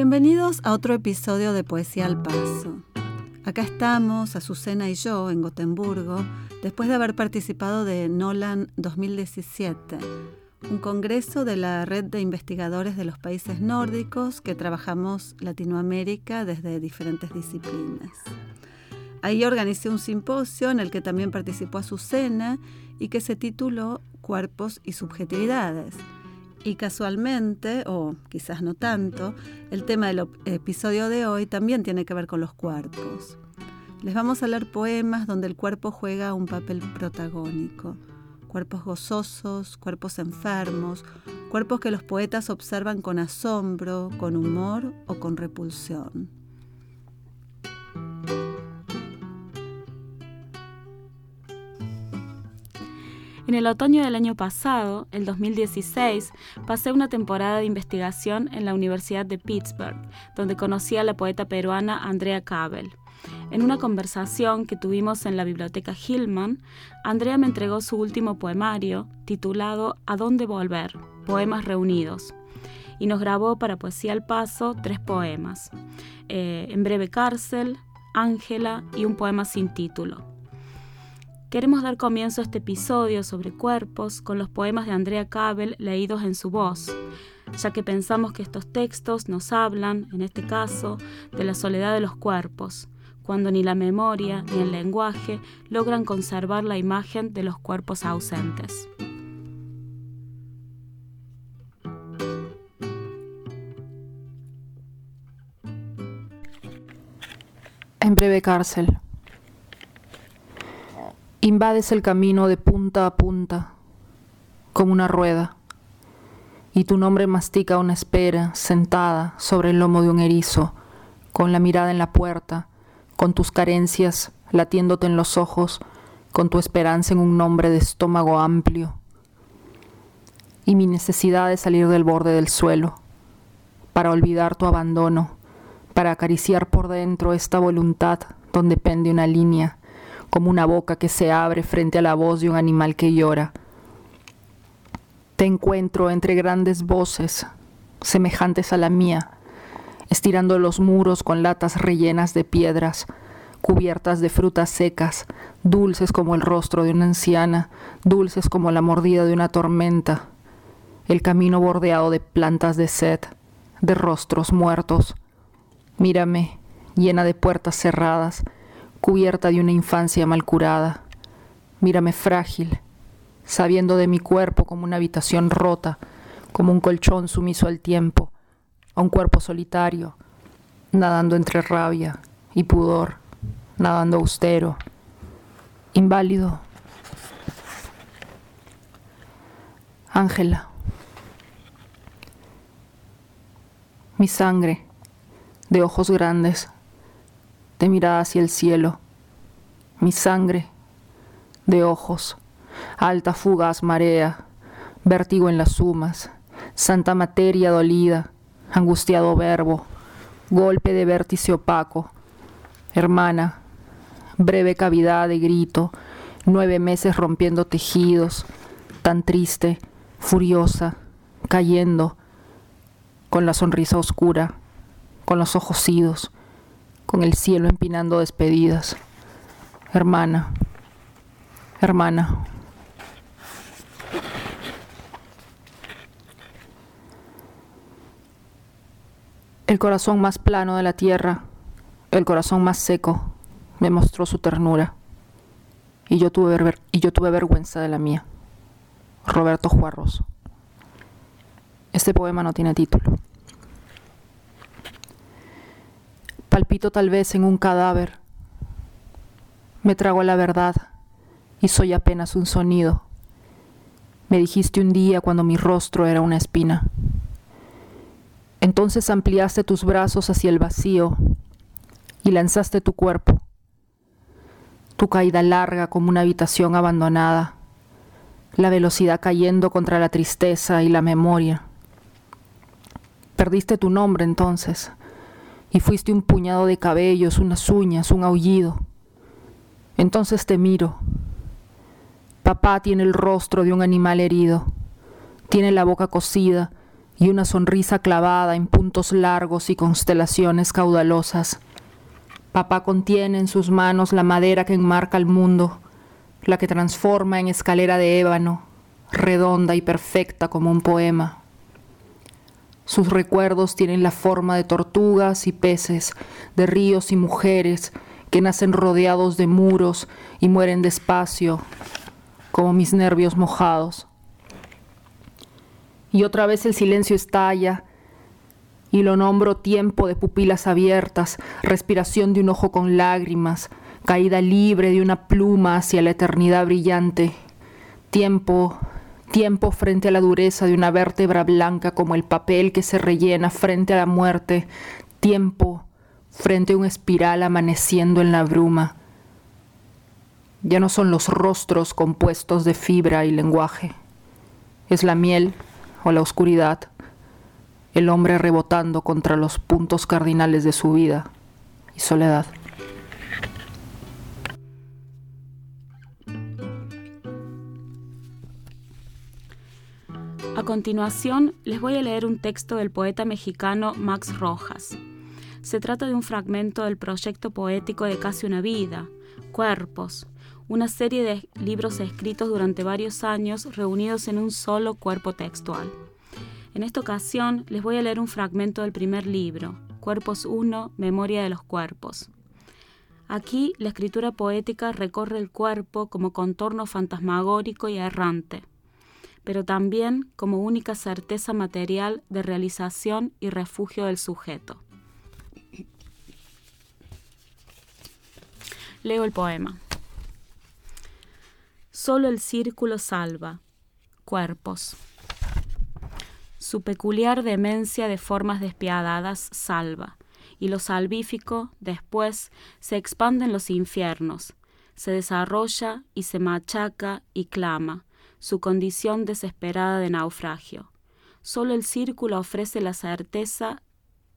Bienvenidos a otro episodio de Poesía al Paso. Acá estamos, Azucena y yo, en Gotemburgo, después de haber participado de Nolan 2017, un congreso de la red de investigadores de los países nórdicos que trabajamos Latinoamérica desde diferentes disciplinas. Ahí organicé un simposio en el que también participó Azucena y que se tituló Cuerpos y Subjetividades. Y casualmente, o quizás no tanto, el tema del episodio de hoy también tiene que ver con los cuerpos. Les vamos a leer poemas donde el cuerpo juega un papel protagónico. Cuerpos gozosos, cuerpos enfermos, cuerpos que los poetas observan con asombro, con humor o con repulsión. En el otoño del año pasado, el 2016, pasé una temporada de investigación en la Universidad de Pittsburgh, donde conocí a la poeta peruana Andrea Cabel. En una conversación que tuvimos en la biblioteca Hillman, Andrea me entregó su último poemario, titulado ¿A dónde volver? Poemas reunidos. Y nos grabó para Poesía al Paso tres poemas. Eh, en breve cárcel, Ángela y un poema sin título. Queremos dar comienzo a este episodio sobre cuerpos con los poemas de Andrea Cabel leídos en su voz, ya que pensamos que estos textos nos hablan, en este caso, de la soledad de los cuerpos, cuando ni la memoria ni el lenguaje logran conservar la imagen de los cuerpos ausentes. En breve cárcel. Invades el camino de punta a punta, como una rueda, y tu nombre mastica una espera sentada sobre el lomo de un erizo, con la mirada en la puerta, con tus carencias latiéndote en los ojos, con tu esperanza en un nombre de estómago amplio, y mi necesidad de salir del borde del suelo, para olvidar tu abandono, para acariciar por dentro esta voluntad donde pende una línea como una boca que se abre frente a la voz de un animal que llora. Te encuentro entre grandes voces, semejantes a la mía, estirando los muros con latas rellenas de piedras, cubiertas de frutas secas, dulces como el rostro de una anciana, dulces como la mordida de una tormenta, el camino bordeado de plantas de sed, de rostros muertos. Mírame, llena de puertas cerradas, cubierta de una infancia mal curada. Mírame frágil, sabiendo de mi cuerpo como una habitación rota, como un colchón sumiso al tiempo, a un cuerpo solitario, nadando entre rabia y pudor, nadando austero, inválido. Ángela, mi sangre, de ojos grandes, de mirada hacia el cielo, mi sangre de ojos, alta fugaz marea, vértigo en las sumas, santa materia dolida, angustiado verbo, golpe de vértice opaco, hermana, breve cavidad de grito, nueve meses rompiendo tejidos, tan triste, furiosa, cayendo, con la sonrisa oscura, con los ojos idos, con el cielo empinando despedidas. Hermana, hermana. El corazón más plano de la tierra, el corazón más seco, me mostró su ternura. Y yo tuve, y yo tuve vergüenza de la mía. Roberto Juarros. Este poema no tiene título. Palpito tal vez en un cadáver. Me trago la verdad y soy apenas un sonido. Me dijiste un día cuando mi rostro era una espina. Entonces ampliaste tus brazos hacia el vacío y lanzaste tu cuerpo. Tu caída larga como una habitación abandonada, la velocidad cayendo contra la tristeza y la memoria. Perdiste tu nombre entonces y fuiste un puñado de cabellos, unas uñas, un aullido. Entonces te miro. Papá tiene el rostro de un animal herido, tiene la boca cosida y una sonrisa clavada en puntos largos y constelaciones caudalosas. Papá contiene en sus manos la madera que enmarca el mundo, la que transforma en escalera de ébano, redonda y perfecta como un poema. Sus recuerdos tienen la forma de tortugas y peces, de ríos y mujeres que nacen rodeados de muros y mueren despacio, como mis nervios mojados. Y otra vez el silencio estalla y lo nombro tiempo de pupilas abiertas, respiración de un ojo con lágrimas, caída libre de una pluma hacia la eternidad brillante, tiempo, tiempo frente a la dureza de una vértebra blanca como el papel que se rellena frente a la muerte, tiempo frente a un espiral amaneciendo en la bruma. Ya no son los rostros compuestos de fibra y lenguaje, es la miel o la oscuridad, el hombre rebotando contra los puntos cardinales de su vida y soledad. Continuación, les voy a leer un texto del poeta mexicano Max Rojas. Se trata de un fragmento del proyecto poético de Casi una vida, Cuerpos, una serie de libros escritos durante varios años reunidos en un solo cuerpo textual. En esta ocasión les voy a leer un fragmento del primer libro, Cuerpos 1, Memoria de los Cuerpos. Aquí la escritura poética recorre el cuerpo como contorno fantasmagórico y errante pero también como única certeza material de realización y refugio del sujeto. Leo el poema. Solo el círculo salva. Cuerpos. Su peculiar demencia de formas despiadadas salva, y lo salvífico, después, se expande en los infiernos, se desarrolla y se machaca y clama, su condición desesperada de naufragio. Solo el círculo ofrece la certeza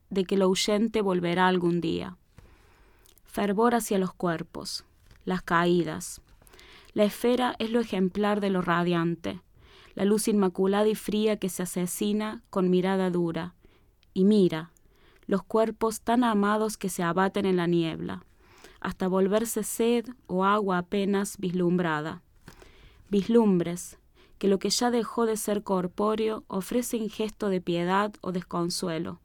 de que lo huyente volverá algún día. Fervor hacia los cuerpos, las caídas. La esfera es lo ejemplar de lo radiante, la luz inmaculada y fría que se asesina con mirada dura. Y mira, los cuerpos tan amados que se abaten en la niebla, hasta volverse sed o agua apenas vislumbrada vislumbres, que lo que ya dejó de ser corpóreo ofrece en gesto de piedad o desconsuelo.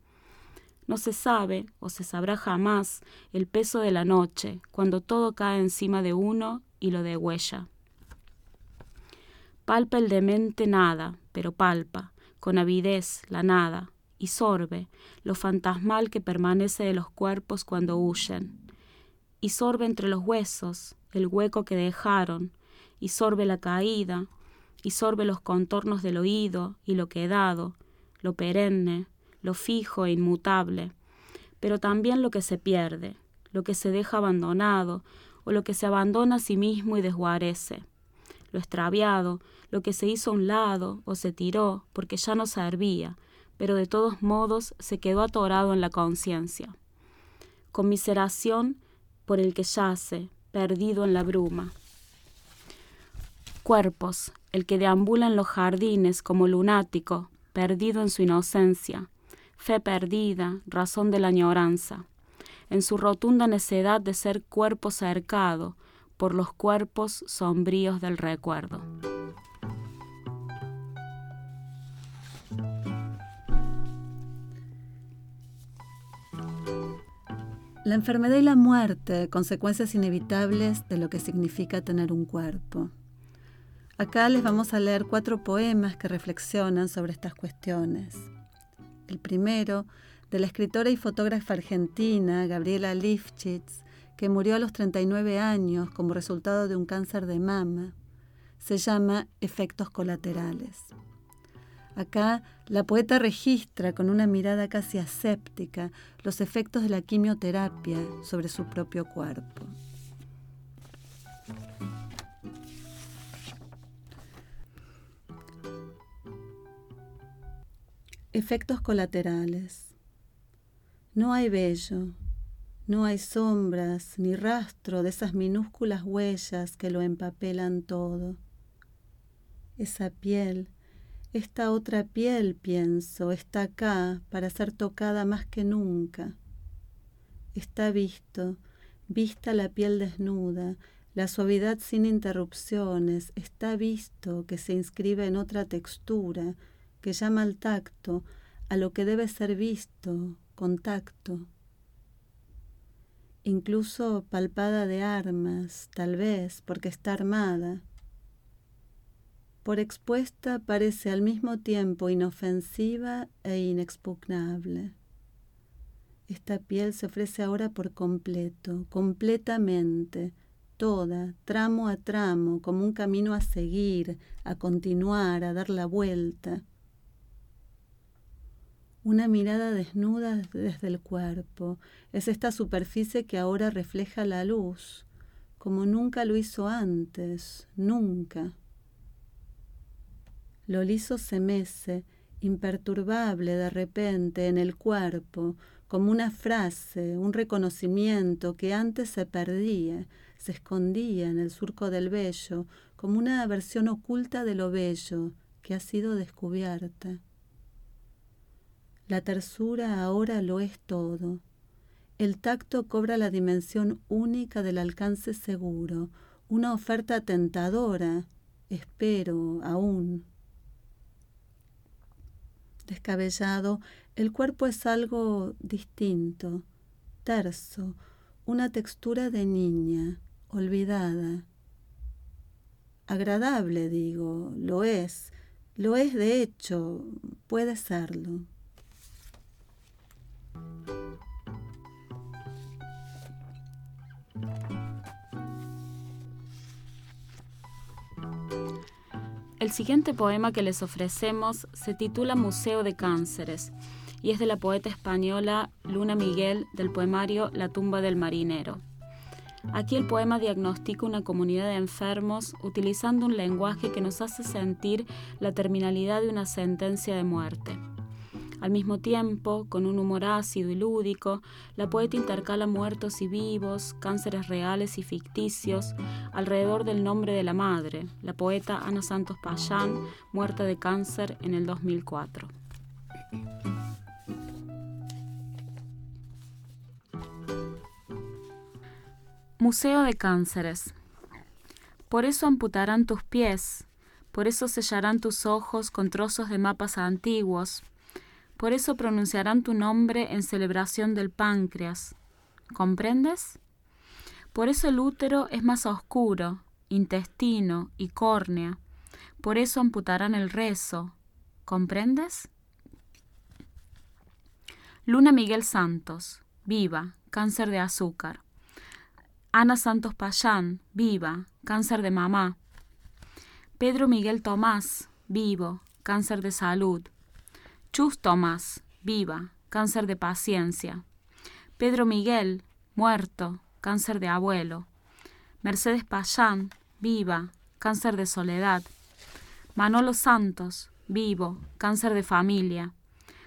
No se sabe, o se sabrá jamás, el peso de la noche, cuando todo cae encima de uno y lo degüella. Palpa el demente nada, pero palpa, con avidez, la nada, y sorbe lo fantasmal que permanece de los cuerpos cuando huyen. Y sorbe entre los huesos el hueco que dejaron, y sorbe la caída, y sorbe los contornos del oído y lo quedado, lo perenne, lo fijo e inmutable, pero también lo que se pierde, lo que se deja abandonado, o lo que se abandona a sí mismo y desguarece, lo extraviado, lo que se hizo a un lado o se tiró porque ya no servía, pero de todos modos se quedó atorado en la conciencia. Conmiseración por el que yace, perdido en la bruma cuerpos, el que deambula en los jardines como lunático, perdido en su inocencia, fe perdida, razón de la añoranza, en su rotunda necedad de ser cuerpo cercado por los cuerpos sombríos del recuerdo. La enfermedad y la muerte, consecuencias inevitables de lo que significa tener un cuerpo. Acá les vamos a leer cuatro poemas que reflexionan sobre estas cuestiones. El primero, de la escritora y fotógrafa argentina Gabriela Lifchitz, que murió a los 39 años como resultado de un cáncer de mama, se llama Efectos colaterales. Acá la poeta registra con una mirada casi aséptica los efectos de la quimioterapia sobre su propio cuerpo. Efectos colaterales. No hay vello, no hay sombras ni rastro de esas minúsculas huellas que lo empapelan todo. Esa piel, Esta otra piel, pienso, está acá para ser tocada más que nunca. Está visto, vista la piel desnuda, la suavidad sin interrupciones, está visto que se inscribe en otra textura, que llama al tacto, a lo que debe ser visto, contacto incluso palpada de armas, tal vez porque está armada. Por expuesta parece al mismo tiempo inofensiva e inexpugnable. Esta piel se ofrece ahora por completo, completamente, toda, tramo a tramo, como un camino a seguir, a continuar, a dar la vuelta una mirada desnuda desde el cuerpo. Es esta superficie que ahora refleja la luz, como nunca lo hizo antes, nunca. Lo liso se mece, imperturbable de repente, en el cuerpo, como una frase, un reconocimiento que antes se perdía, se escondía en el surco del vello, como una versión oculta de lo bello que ha sido descubierta. La tersura ahora lo es todo. El tacto cobra la dimensión única del alcance seguro, una oferta tentadora, espero aún. Descabellado, el cuerpo es algo distinto, terso, una textura de niña, olvidada. Agradable, digo, lo es, lo es de hecho, puede serlo. El siguiente poema que les ofrecemos se titula Museo de Cánceres y es de la poeta española Luna Miguel del poemario La tumba del marinero. Aquí el poema diagnostica una comunidad de enfermos utilizando un lenguaje que nos hace sentir la terminalidad de una sentencia de muerte. Al mismo tiempo, con un humor ácido y lúdico, la poeta intercala muertos y vivos, cánceres reales y ficticios, alrededor del nombre de la madre, la poeta Ana Santos Payán, muerta de cáncer en el 2004. Museo de Cánceres. Por eso amputarán tus pies, por eso sellarán tus ojos con trozos de mapas antiguos, por eso pronunciarán tu nombre en celebración del páncreas. ¿Comprendes? Por eso el útero es más oscuro, intestino y córnea. Por eso amputarán el rezo. ¿Comprendes? Luna Miguel Santos, viva, cáncer de azúcar. Ana Santos Payán, viva, cáncer de mamá. Pedro Miguel Tomás, vivo, cáncer de salud. Chus Tomás, viva, cáncer de paciencia. Pedro Miguel, muerto, cáncer de abuelo. Mercedes Payán, viva, cáncer de soledad. Manolo Santos, vivo, cáncer de familia.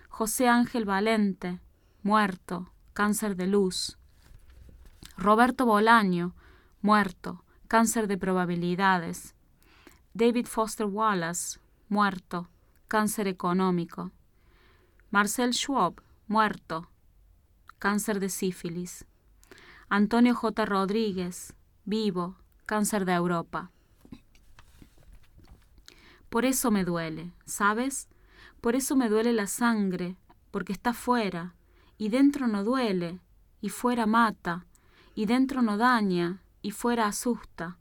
José Ángel Valente, muerto, cáncer de luz. Roberto Bolaño, muerto, cáncer de probabilidades. David Foster Wallace, muerto, cáncer económico. Marcel Schwab, muerto, cáncer de sífilis. Antonio J. Rodríguez, vivo, cáncer de Europa. Por eso me duele, ¿sabes? Por eso me duele la sangre, porque está fuera, y dentro no duele, y fuera mata, y dentro no daña, y fuera asusta.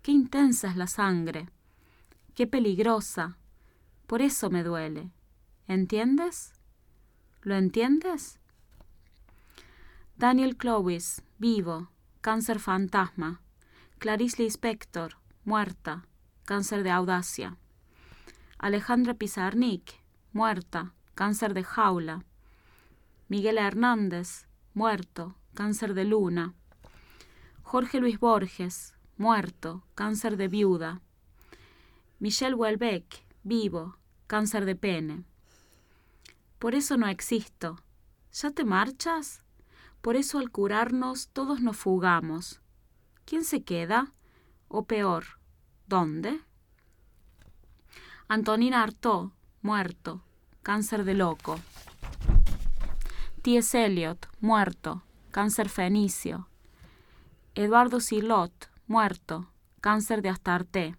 Qué intensa es la sangre, qué peligrosa, por eso me duele. ¿Entiendes? ¿Lo entiendes? Daniel Clowis, vivo, cáncer fantasma. Clarice Lispector, muerta, cáncer de audacia. Alejandra Pizarnik, muerta, cáncer de jaula. Miguel Hernández, muerto, cáncer de luna. Jorge Luis Borges, muerto, cáncer de viuda. Michelle Welbeck, vivo, cáncer de pene. Por eso no existo. ¿Ya te marchas? Por eso al curarnos todos nos fugamos. ¿Quién se queda? O peor, ¿dónde? Antonina Artaud, muerto, cáncer de loco. T.S. Eliot, muerto, cáncer fenicio. Eduardo Silot, muerto, cáncer de Astarte.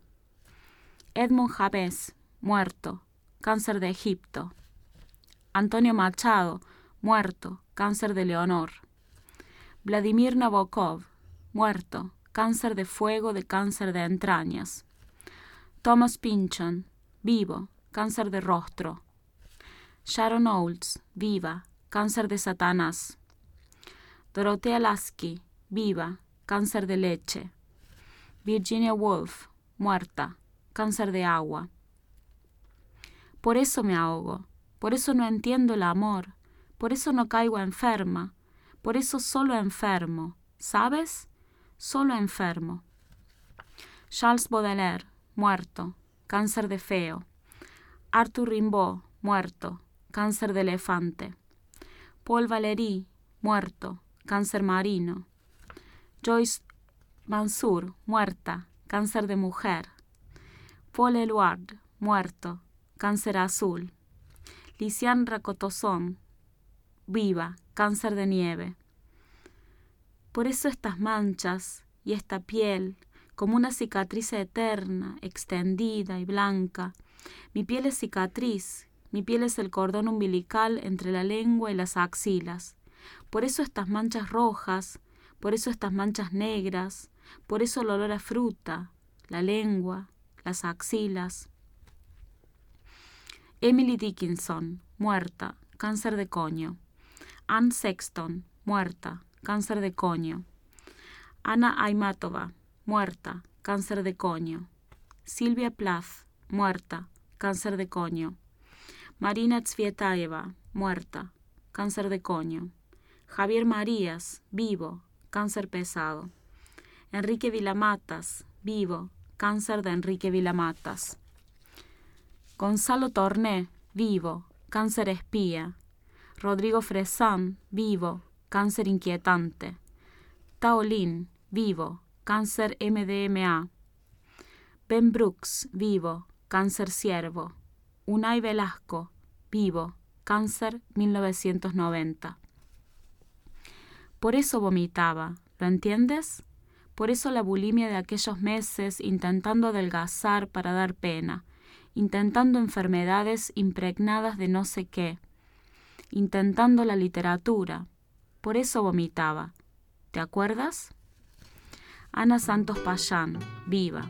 Edmund Jabez, muerto, cáncer de Egipto. Antonio Machado, muerto, cáncer de Leonor. Vladimir Nabokov, muerto, cáncer de fuego de cáncer de entrañas. Thomas Pynchon, vivo, cáncer de rostro. Sharon Olds, viva, cáncer de Satanás. Dorothea Lasky, viva, cáncer de leche. Virginia Woolf, muerta, cáncer de agua. Por eso me ahogo, por eso no entiendo el amor, por eso no caigo enferma, por eso solo enfermo, ¿sabes? Solo enfermo. Charles Baudelaire, muerto, cáncer de feo. Arthur Rimbaud, muerto, cáncer de elefante. Paul Valéry, muerto, cáncer marino. Joyce Mansour, muerta, cáncer de mujer. Paul Eluard, muerto, cáncer azul. Lisiane Racotoson, viva, cáncer de nieve. Por eso estas manchas y esta piel, como una cicatriz eterna, extendida y blanca. Mi piel es cicatriz, mi piel es el cordón umbilical entre la lengua y las axilas. Por eso estas manchas rojas, por eso estas manchas negras, por eso el olor a fruta, la lengua, las axilas. Emily Dickinson, muerta, cáncer de coño. Anne Sexton, muerta, cáncer de coño. Ana Aymatova, muerta, cáncer de coño. Silvia Plath, muerta, cáncer de coño. Marina Tsvietaeva, muerta, cáncer de coño. Javier Marías, vivo, cáncer pesado. Enrique Vilamatas, vivo, cáncer de Enrique Vilamatas. Gonzalo Torné, vivo, cáncer espía. Rodrigo Fresán, vivo, cáncer inquietante. Taolin, vivo, cáncer MDMA. Ben Brooks, vivo, cáncer ciervo. Unai Velasco, vivo, cáncer 1990. Por eso vomitaba, ¿lo entiendes? Por eso la bulimia de aquellos meses intentando adelgazar para dar pena, intentando enfermedades impregnadas de no sé qué, intentando la literatura. Por eso vomitaba. ¿Te acuerdas? Ana Santos Payán, viva.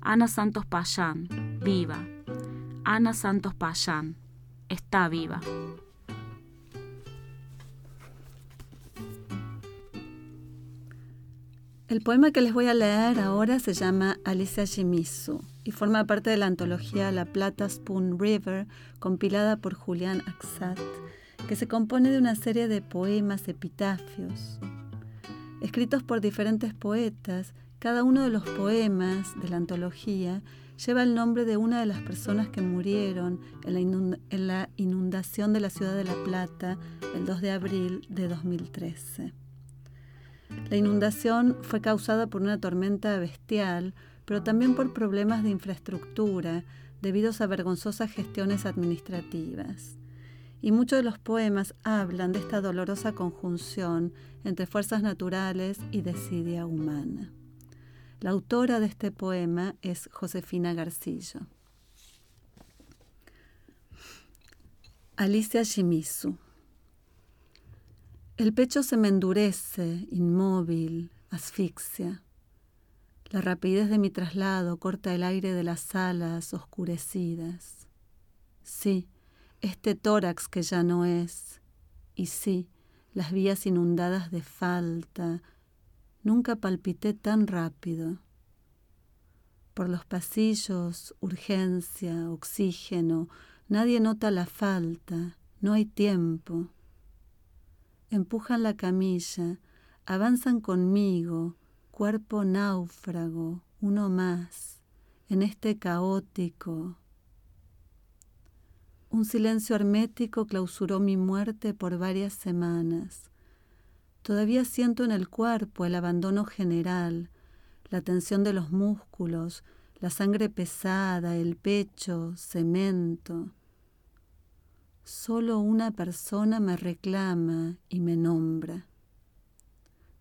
Ana Santos Payán, viva. Ana Santos Payán, está viva. El poema que les voy a leer ahora se llama Alicia Shimizu y forma parte de la antología La Plata Spoon River, compilada por Julián Axat, que se compone de una serie de poemas epitafios. Escritos por diferentes poetas, cada uno de los poemas de la antología lleva el nombre de una de las personas que murieron en la, inundación de la ciudad de La Plata el 2 de abril de 2013. La inundación fue causada por una tormenta bestial pero también por problemas de infraestructura debido a vergonzosas gestiones administrativas. Y muchos de los poemas hablan de esta dolorosa conjunción entre fuerzas naturales y desidia humana. La autora de este poema es Josefina Garcillo. Alicia Shimizu. El pecho se me endurece, inmóvil, asfixia. La rapidez de mi traslado corta el aire de las alas oscurecidas. Sí, este tórax que ya no es. Y sí, las vías inundadas de falta. Nunca palpité tan rápido. Por los pasillos, urgencia, oxígeno, nadie nota la falta, no hay tiempo. Empujan la camilla, avanzan conmigo, cuerpo náufrago, uno más, en este caótico. Un silencio hermético clausuró mi muerte por varias semanas. Todavía siento en el cuerpo el abandono general, la tensión de los músculos, la sangre pesada, el pecho, cemento. Solo una persona me reclama y me nombra.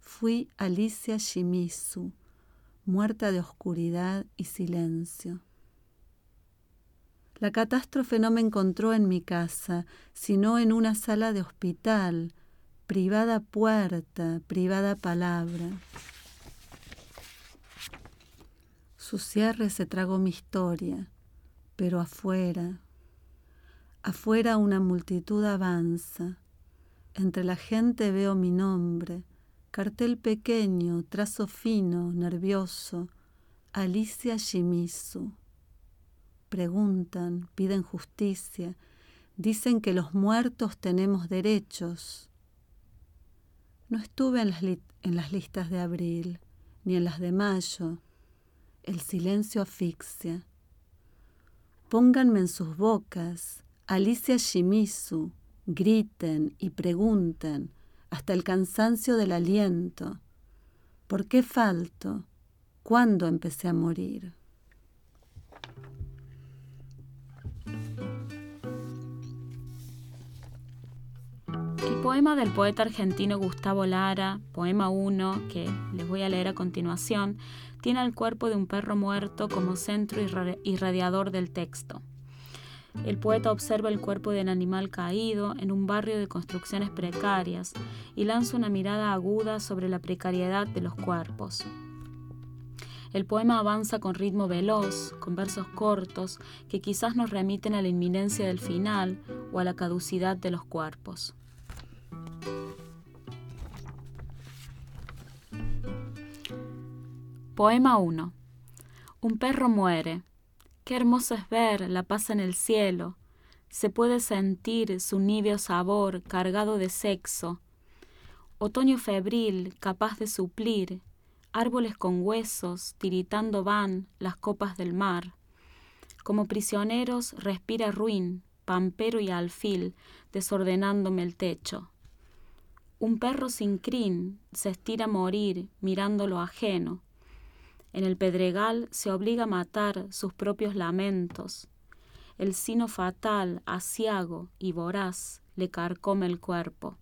Fui Alicia Shimizu, muerta de oscuridad y silencio. La catástrofe no me encontró en mi casa, sino en una sala de hospital, privada puerta, privada palabra. Su cierre se tragó mi historia, pero afuera, afuera una multitud avanza. Entre la gente veo mi nombre, cartel pequeño, trazo fino, nervioso, Alicia Shimizu. Preguntan, piden justicia, dicen que los muertos tenemos derechos. No estuve en las, listas de abril, ni en las de mayo, el silencio asfixia. Pónganme en sus bocas, Alicia Shimizu, griten y pregunten hasta el cansancio del aliento. ¿Por qué falto? ¿Cuándo empecé a morir? El poema del poeta argentino Gustavo Lara, poema 1, que les voy a leer a continuación, tiene el cuerpo de un perro muerto como centro irradiador del texto. El poeta observa el cuerpo del animal caído en un barrio de construcciones precarias y lanza una mirada aguda sobre la precariedad de los cuerpos. El poema avanza con ritmo veloz, con versos cortos que quizás nos remiten a la inminencia del final o a la caducidad de los cuerpos. Poema 1. Un perro muere. Qué hermoso es ver la paz en el cielo. Se puede sentir su níveo sabor cargado de sexo. Otoño febril, capaz de suplir. Árboles con huesos, tiritando van las copas del mar. Como prisioneros respira ruin, pampero y alfil, desordenándome el techo. Un perro sin crin se estira a morir mirando lo ajeno en el pedregal se obliga a matar sus propios lamentos. El sino fatal, asiago y voraz le carcome el cuerpo.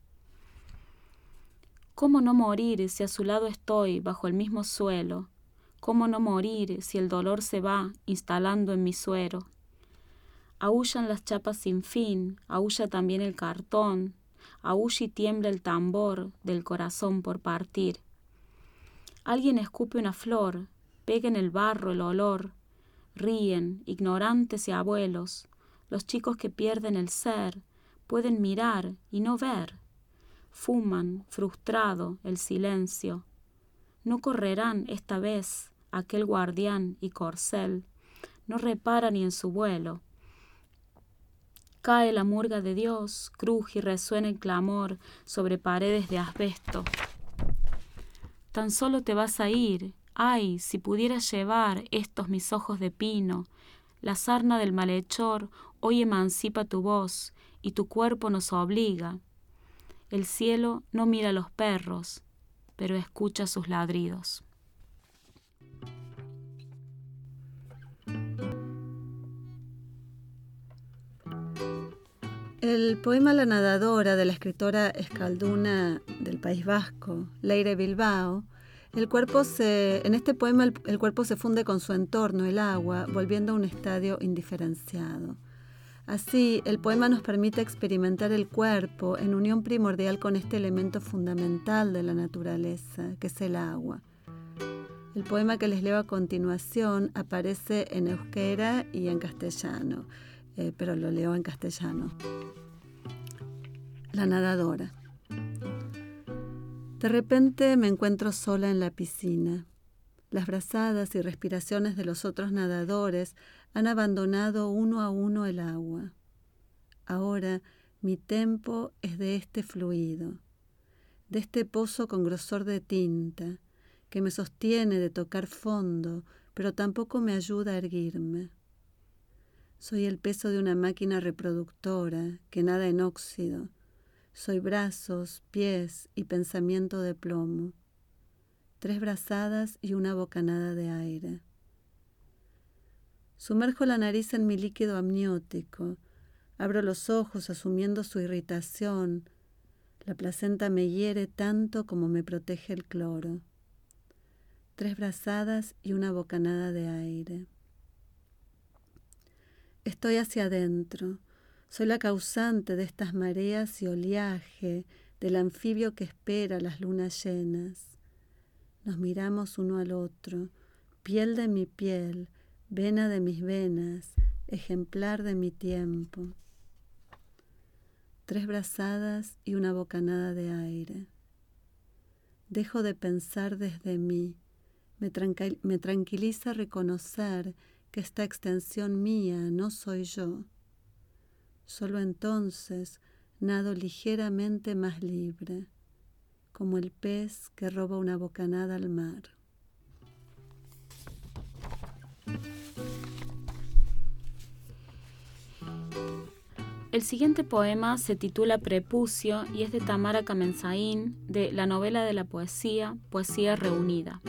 ¿Cómo no morir si a su lado estoy bajo el mismo suelo? ¿Cómo no morir si el dolor se va instalando en mi suero? Aullan las chapas sin fin, aúlla también el cartón, aúlla y tiembla el tambor del corazón por partir. Alguien escupe una flor, pega en el barro el olor, ríen, ignorantes y abuelos, los chicos que pierden el ser, pueden mirar y no ver, fuman, frustrado, el silencio. No correrán esta vez aquel guardián y corcel, no repara ni en su vuelo. Cae la murga de Dios, cruje y resuena el clamor sobre paredes de asbesto. Tan solo te vas a ir Ay, si pudiera llevar estos mis ojos de pino, la sarna del malhechor hoy emancipa tu voz y tu cuerpo nos obliga. El cielo no mira a los perros, pero escucha sus ladridos. El poema La nadadora de la escritora escalduna del País Vasco, Leire Bilbao, el cuerpo se, en este poema el, cuerpo se funde con su entorno, el agua, volviendo a un estadio indiferenciado. Así, el poema nos permite experimentar el cuerpo en unión primordial con este elemento fundamental de la naturaleza, que es el agua. El poema que les leo a continuación aparece en euskera y en castellano, eh, pero lo leo en castellano. La nadadora. De repente me encuentro sola en la piscina. Las brazadas y respiraciones de los otros nadadores han abandonado uno a uno el agua. Ahora mi tempo es de este fluido, de este pozo con grosor de tinta, que me sostiene de tocar fondo, pero tampoco me ayuda a erguirme. Soy el peso de una máquina reproductora que nada en óxido, soy brazos, pies y pensamiento de plomo. Tres brazadas y una bocanada de aire. Sumerjo la nariz en mi líquido amniótico. Abro los ojos asumiendo su irritación. La placenta me hiere tanto como me protege el cloro. Tres brazadas y una bocanada de aire. Estoy hacia adentro. Soy la causante de estas mareas y oleaje, del anfibio que espera las lunas llenas. Nos miramos uno al otro, piel de mi piel, vena de mis venas, ejemplar de mi tiempo. Tres brazadas y una bocanada de aire. Dejo de pensar desde mí. Me, me tranquiliza reconocer que esta extensión mía no soy yo. Solo entonces nado ligeramente más libre, como el pez que roba una bocanada al mar. El siguiente poema se titula Prepucio y es de Tamara Kamenzaín de la novela de la poesía Poesía Reunida.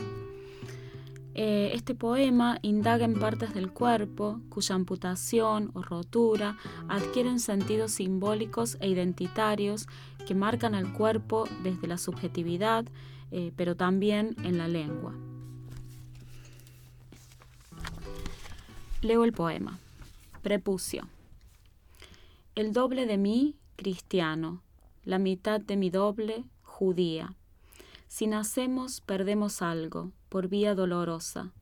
Eh, este poema indaga en partes del cuerpo cuya amputación o rotura adquieren sentidos simbólicos e identitarios que marcan al cuerpo desde la subjetividad, eh, pero también en la lengua. Leo el poema. Prepucio. El doble de mí, cristiano, la mitad de mi doble, judía. Si nacemos, perdemos algo, por vía dolorosa,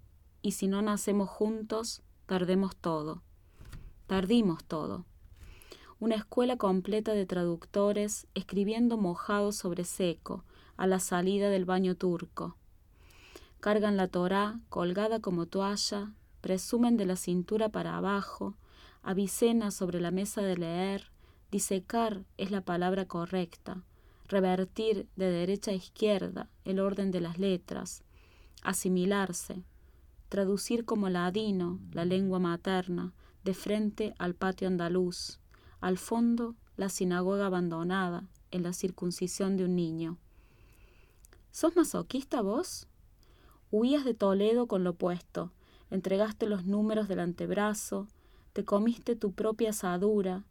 y si no nacemos juntos, perdemos todo. Tardimos todo. Una escuela completa de traductores escribiendo mojado sobre seco, a la salida del baño turco. Cargan la Torá colgada como toalla, presumen de la cintura para abajo, Avicena sobre la mesa de leer, disecar es la palabra correcta, revertir de derecha a izquierda el orden de las letras, asimilarse, traducir como ladino la lengua materna, de frente al patio andaluz, al fondo la sinagoga abandonada en la circuncisión de un niño. ¿Sos masoquista vos? Huías de Toledo con lo opuesto, entregaste los números del antebrazo, te comiste tu propia asadura,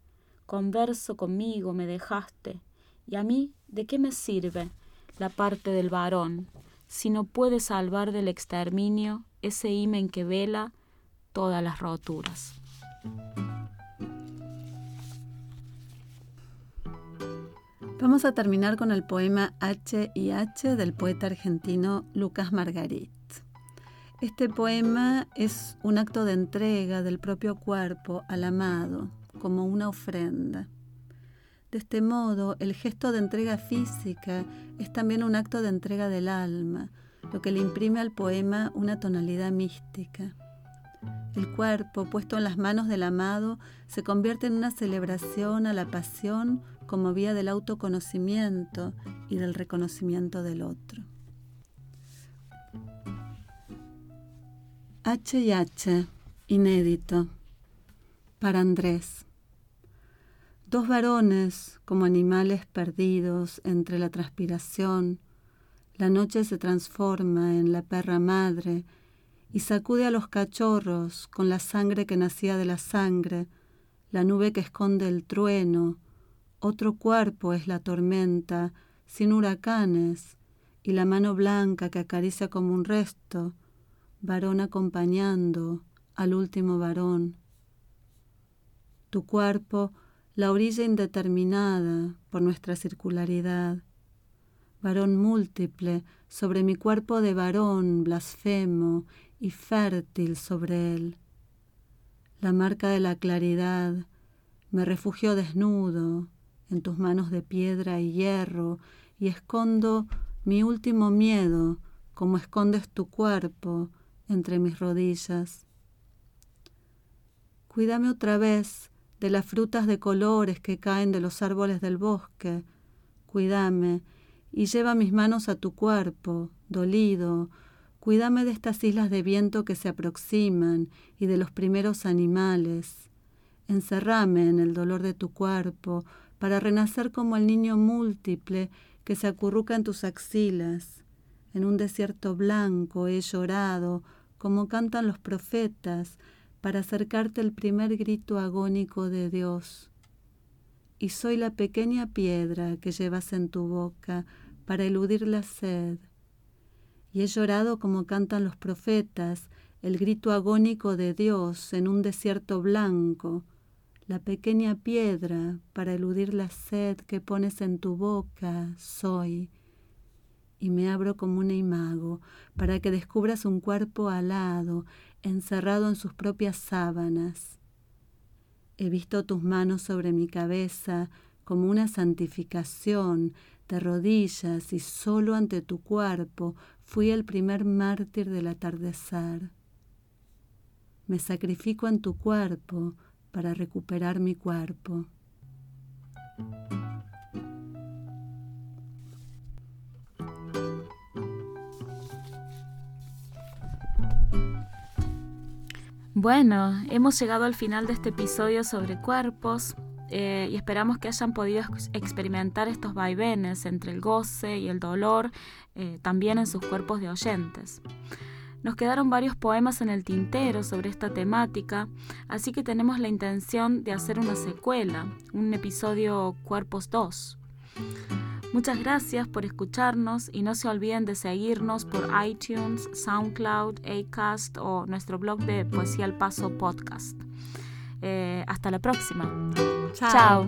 converso conmigo me dejaste, y a mí, ¿de qué me sirve la parte del varón si no puede salvar del exterminio ese himen que vela todas las roturas? Vamos a terminar con el poema H y H del poeta argentino Lucas Margarit. Este poema es un acto de entrega del propio cuerpo al amado, como una ofrenda. De este modo, el gesto de entrega física es también un acto de entrega del alma, lo que le imprime al poema una tonalidad mística. El cuerpo, puesto en las manos del amado, se convierte en una celebración a la pasión como vía del autoconocimiento y del reconocimiento del otro. H y H, inédito, para Andrés. Dos varones como animales perdidos entre la transpiración, la noche se transforma en la perra madre y sacude a los cachorros con la sangre que nacía de la sangre, la nube que esconde el trueno, otro cuerpo es la tormenta, sin huracanes, y la mano blanca que acaricia como un resto, varón acompañando al último varón. Tu cuerpo, la orilla indeterminada por nuestra circularidad. Varón múltiple sobre mi cuerpo de varón blasfemo y fértil sobre él. La marca de la claridad me refugio desnudo en tus manos de piedra y hierro y escondo mi último miedo como escondes tu cuerpo entre mis rodillas. Cuídame otra vez de las frutas de colores que caen de los árboles del bosque. Cuídame y lleva mis manos a tu cuerpo, dolido. Cuídame de estas islas de viento que se aproximan y de los primeros animales. Encerrame en el dolor de tu cuerpo para renacer como el niño múltiple que se acurruca en tus axilas. En un desierto blanco he llorado, como cantan los profetas, para acercarte el primer grito agónico de Dios, y soy la pequeña piedra que llevas en tu boca para eludir la sed. Y he llorado como cantan los profetas, el grito agónico de Dios en un desierto blanco, la pequeña piedra para eludir la sed que pones en tu boca, soy. Y me abro como un imago para que descubras un cuerpo alado, encerrado en sus propias sábanas. He visto tus manos sobre mi cabeza como una santificación de rodillas y solo ante tu cuerpo fui el primer mártir del atardecer. Me sacrifico en tu cuerpo para recuperar mi cuerpo. Bueno, hemos llegado al final de este episodio sobre cuerpos eh, y esperamos que hayan podido experimentar estos vaivenes entre el goce y el dolor eh, también en sus cuerpos de oyentes. Nos quedaron varios poemas en el tintero sobre esta temática, así que tenemos la intención de hacer una secuela, un episodio Cuerpos 2. Muchas gracias por escucharnos y no se olviden de seguirnos por iTunes, SoundCloud, Acast o nuestro blog de Poesía al Paso Podcast. Eh, hasta la próxima. Chao.